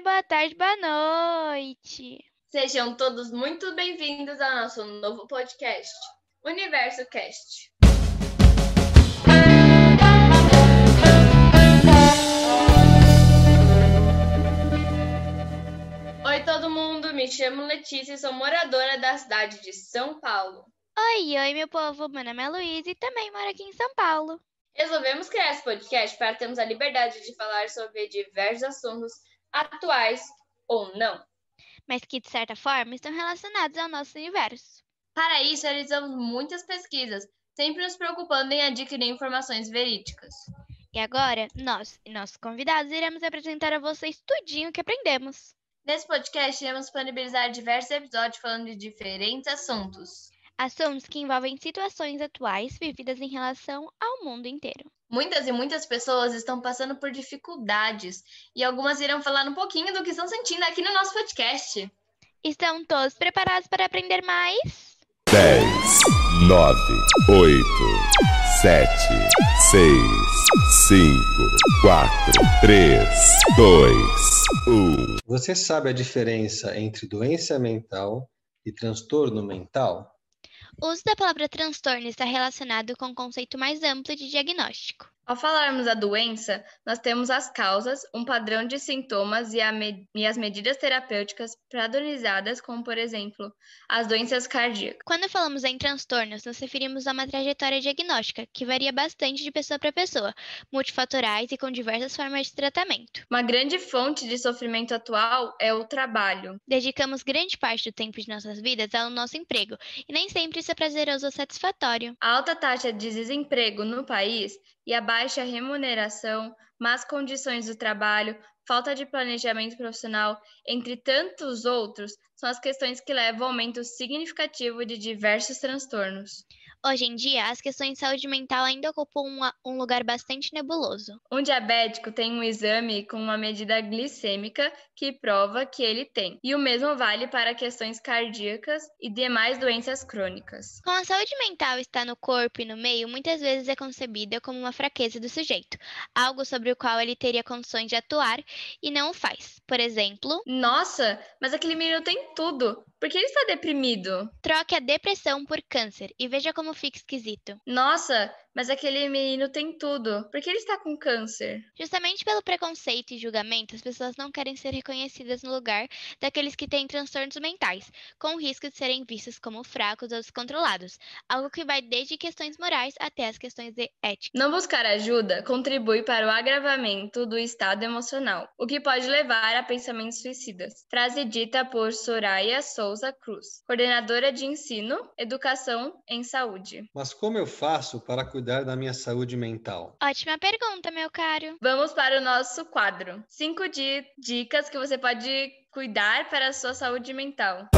dia, boa tarde, boa noite. Sejam todos muito bem-vindos ao nosso novo podcast, Universo Cast. Oi, todo mundo, me chamo Letícia e sou moradora da cidade de São Paulo. Oi, oi, meu povo, meu nome é Luísa e também moro aqui em São Paulo. Resolvemos criar esse podcast para termos a liberdade de falar sobre diversos assuntos atuais ou não. Mas que, de certa forma, estão relacionados ao nosso universo. Para isso, realizamos muitas pesquisas, sempre nos preocupando em adquirir informações verídicas. E agora, nós e nossos convidados iremos apresentar a vocês tudinho que aprendemos. Nesse podcast, iremos disponibilizar diversos episódios falando de diferentes assuntos. Assuntos que envolvem situações atuais vividas em relação ao mundo inteiro. Muitas e muitas pessoas estão passando por dificuldades e algumas irão falar um pouquinho do que estão sentindo aqui no nosso podcast. Estão todos preparados para aprender mais? 10, 9, 8, 7, 6, 5, 4, 3, 2, 1. Você sabe a diferença entre doença mental e transtorno mental? O uso da palavra transtorno está relacionado com o conceito mais amplo de diagnóstico. Ao falarmos da doença, nós temos as causas, um padrão de sintomas e, me e, as medidas terapêuticas padronizadas, como, por exemplo, as doenças cardíacas. Quando falamos em transtornos, nos referimos a uma trajetória diagnóstica que varia bastante de pessoa para pessoa, multifatoriais e com diversas formas de tratamento. Uma grande fonte de sofrimento atual é o trabalho. Dedicamos grande parte do tempo de nossas vidas ao nosso emprego, e nem sempre isso é prazeroso ou satisfatório. A alta taxa de desemprego no país e a baixa remuneração, más condições do trabalho, falta de planejamento profissional, entre tantos outros, são as questões que levam ao aumento significativo de diversos transtornos. Hoje em dia, as questões de saúde mental ainda ocupam uma, um lugar bastante nebuloso. Um diabético tem um exame com uma medida glicêmica que prova que ele tem, e o mesmo vale para questões cardíacas e demais doenças crônicas. Como a saúde mental está no corpo e no meio, muitas vezes é concebida como uma fraqueza do sujeito, algo sobre o qual ele teria condições de atuar e não o faz. Por exemplo, nossa, mas aquele menino tem tudo. Por que ele está deprimido? Troque a depressão por câncer e veja como fica esquisito. Nossa, mas aquele menino tem tudo. Por que ele está com câncer? Justamente pelo preconceito e julgamento, as pessoas não querem ser reconhecidas no lugar daqueles que têm transtornos mentais, com o risco de serem vistos como fracos ou descontrolados, algo que vai desde questões morais até as questões de ética. Não buscar ajuda contribui para o agravamento do estado emocional, o que pode levar a pensamentos suicidas. Frase dita por Soraya Souza Cruz, coordenadora de ensino, educação em saúde. Mas como eu faço para cuidar da minha saúde mental? Ótima pergunta, meu caro. Vamos para o nosso quadro. Cinco dicas que você pode cuidar para a sua saúde mental.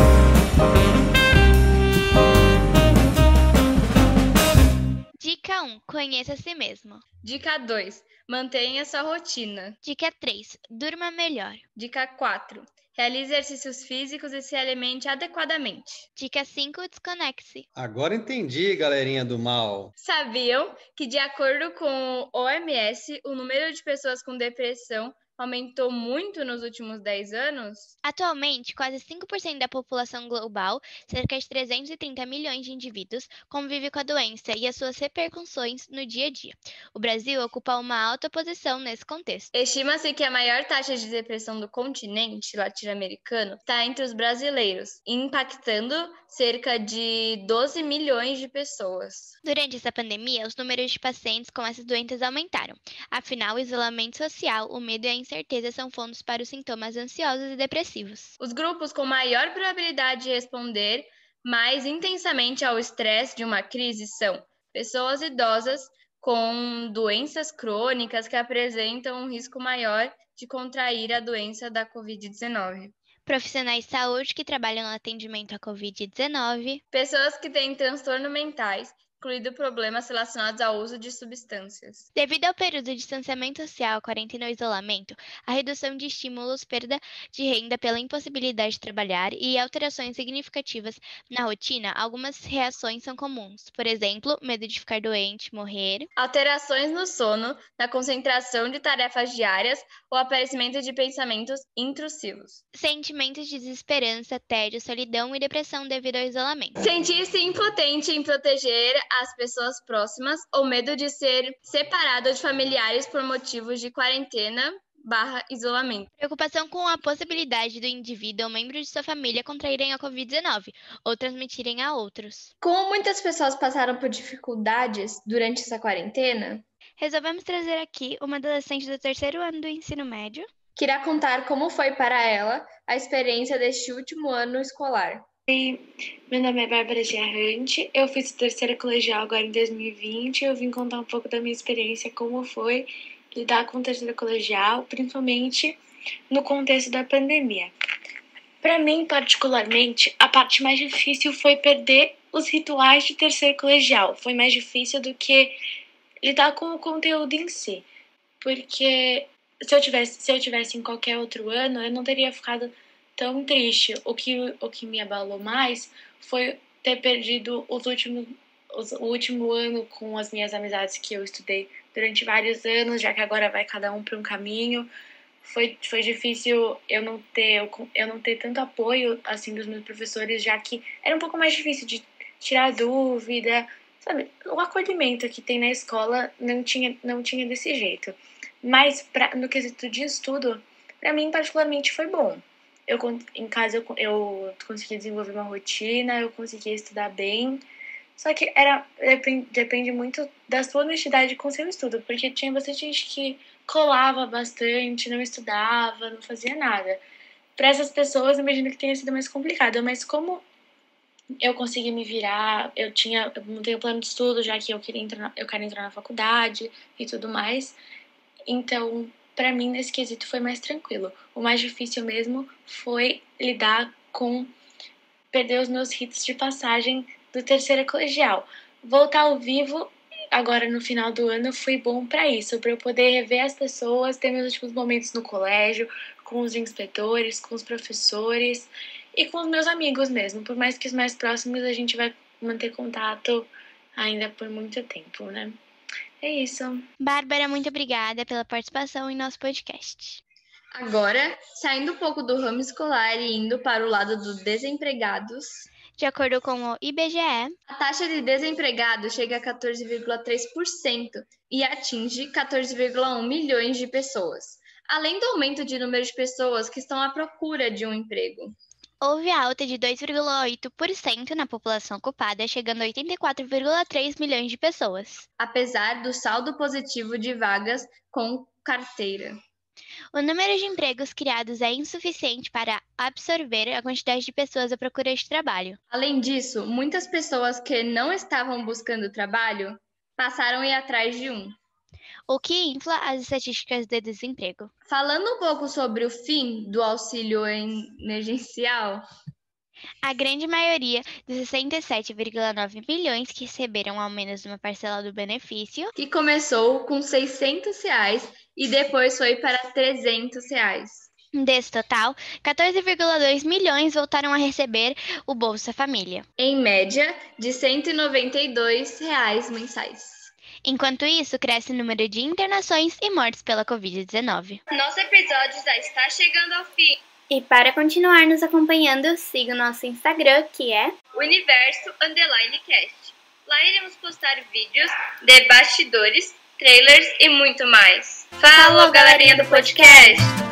Dica 1. Conheça a si mesmo. Dica 2. Mantenha sua rotina. Dica 3. Durma melhor. Dica 4. Realize exercícios físicos e se alimente adequadamente. Dica 5. Desconecte-se. Agora entendi, galerinha do mal. Sabiam que, de acordo com o OMS, o número de pessoas com depressão aumentou muito nos últimos 10 anos? Atualmente, quase 5% da população global, cerca de 330 milhões de indivíduos, convive com a doença e as suas repercussões no dia a dia. O Brasil ocupa uma alta posição nesse contexto. Estima-se que a maior taxa de depressão do continente latino-americano está entre os brasileiros, impactando cerca de 12 milhões de pessoas. Durante essa pandemia, os números de pacientes com essas doenças aumentaram. Afinal, o isolamento social, o medo e a incerteza são fontes para os sintomas ansiosos e depressivos. Os grupos com maior probabilidade de responder mais intensamente ao estresse de uma crise são pessoas idosas com doenças crônicas que apresentam um risco maior de contrair a doença da Covid-19 profissionais de saúde que trabalham no atendimento à Covid-19, pessoas que têm transtornos mentais incluindo problemas relacionados ao uso de substâncias. Devido ao período de distanciamento social, quarentena ou isolamento, a redução de estímulos, perda de renda pela impossibilidade de trabalhar e alterações significativas na rotina, algumas reações são comuns. Por exemplo, medo de ficar doente, morrer. Alterações no sono, na concentração de tarefas diárias ou aparecimento de pensamentos intrusivos. Sentimentos de desesperança, tédio, solidão e depressão devido ao isolamento. Sentir-se impotente em proteger as pessoas próximas ou medo de ser separado de familiares por motivos de quarentena barra isolamento. Preocupação com a possibilidade do indivíduo ou membro de sua família contraírem a Covid-19 ou transmitirem a outros. Como muitas pessoas passaram por dificuldades durante essa quarentena, resolvemos trazer aqui uma adolescente do terceiro ano do ensino médio que irá contar como foi para ela a experiência deste último ano escolar. Oi, meu nome é Bárbara Giarrante, eu fiz o terceiro colegial agora em 2020 eu vim contar um pouco da minha experiência, como foi lidar com o terceiro colegial, principalmente no contexto da pandemia. Para mim, particularmente, a parte mais difícil foi perder os rituais de terceiro colegial. Foi mais difícil do que lidar com o conteúdo em si, porque se eu tivesse, se eu tivesse em qualquer outro ano, eu não teria ficado tão triste. O que, o que me abalou mais foi ter perdido os últimos, os, o último ano com as minhas amizades que eu estudei durante vários anos, já que agora vai cada um para um caminho. Foi, foi difícil eu não ter eu, eu não ter tanto apoio assim dos meus professores, já que era um pouco mais difícil de tirar dúvida, sabe? O acolhimento que tem na escola não tinha não tinha desse jeito. Mas pra, no quesito de estudo, para mim particularmente foi bom eu em casa eu, eu consegui desenvolver uma rotina, eu consegui estudar bem. Só que era depende, depende muito da sua honestidade com seu estudo, porque tinha bastante gente que colava bastante, não estudava, não fazia nada. Para essas pessoas, imagino que tenha sido mais complicado, mas como eu consegui me virar, eu tinha, eu montei um plano de estudo, já que eu queria entrar, eu quero entrar na faculdade e tudo mais. Então, para mim nesse quesito foi mais tranquilo. O mais difícil mesmo foi lidar com perder os meus ritos de passagem do terceiro colegial. Voltar ao vivo agora no final do ano foi bom para isso, para eu poder rever as pessoas, ter meus últimos momentos no colégio, com os inspetores, com os professores e com os meus amigos mesmo. Por mais que os mais próximos a gente vai manter contato ainda por muito tempo, né? É isso. Bárbara, muito obrigada pela participação em nosso podcast. Agora, saindo um pouco do ramo escolar e indo para o lado dos desempregados. De acordo com o IBGE, a taxa de desemprego chega a 14,3% e atinge 14,1 milhões de pessoas, além do aumento de número de pessoas que estão à procura de um emprego houve alta de 2,8% na população ocupada, chegando a 84,3 milhões de pessoas. Apesar do saldo positivo de vagas com carteira. O número de empregos criados é insuficiente para absorver a quantidade de pessoas à procura de trabalho. Além disso, muitas pessoas que não estavam buscando trabalho passaram a ir atrás de um o que infla as estatísticas de desemprego. Falando um pouco sobre o fim do auxílio emergencial, a grande maioria dos 67,9 milhões que receberam ao menos uma parcela do benefício, que começou com 600 reais e depois foi para 300 reais. Desse total, 14,2 milhões voltaram a receber o Bolsa Família. Em média, de 192 reais mensais. Enquanto isso, cresce o número de internações e mortes pela Covid-19. Nosso episódio já está chegando ao fim. E para continuar nos acompanhando, siga o nosso Instagram, que é Universo Underline Cast. Lá iremos postar vídeos de bastidores, trailers e muito mais. Falou, galerinha do podcast!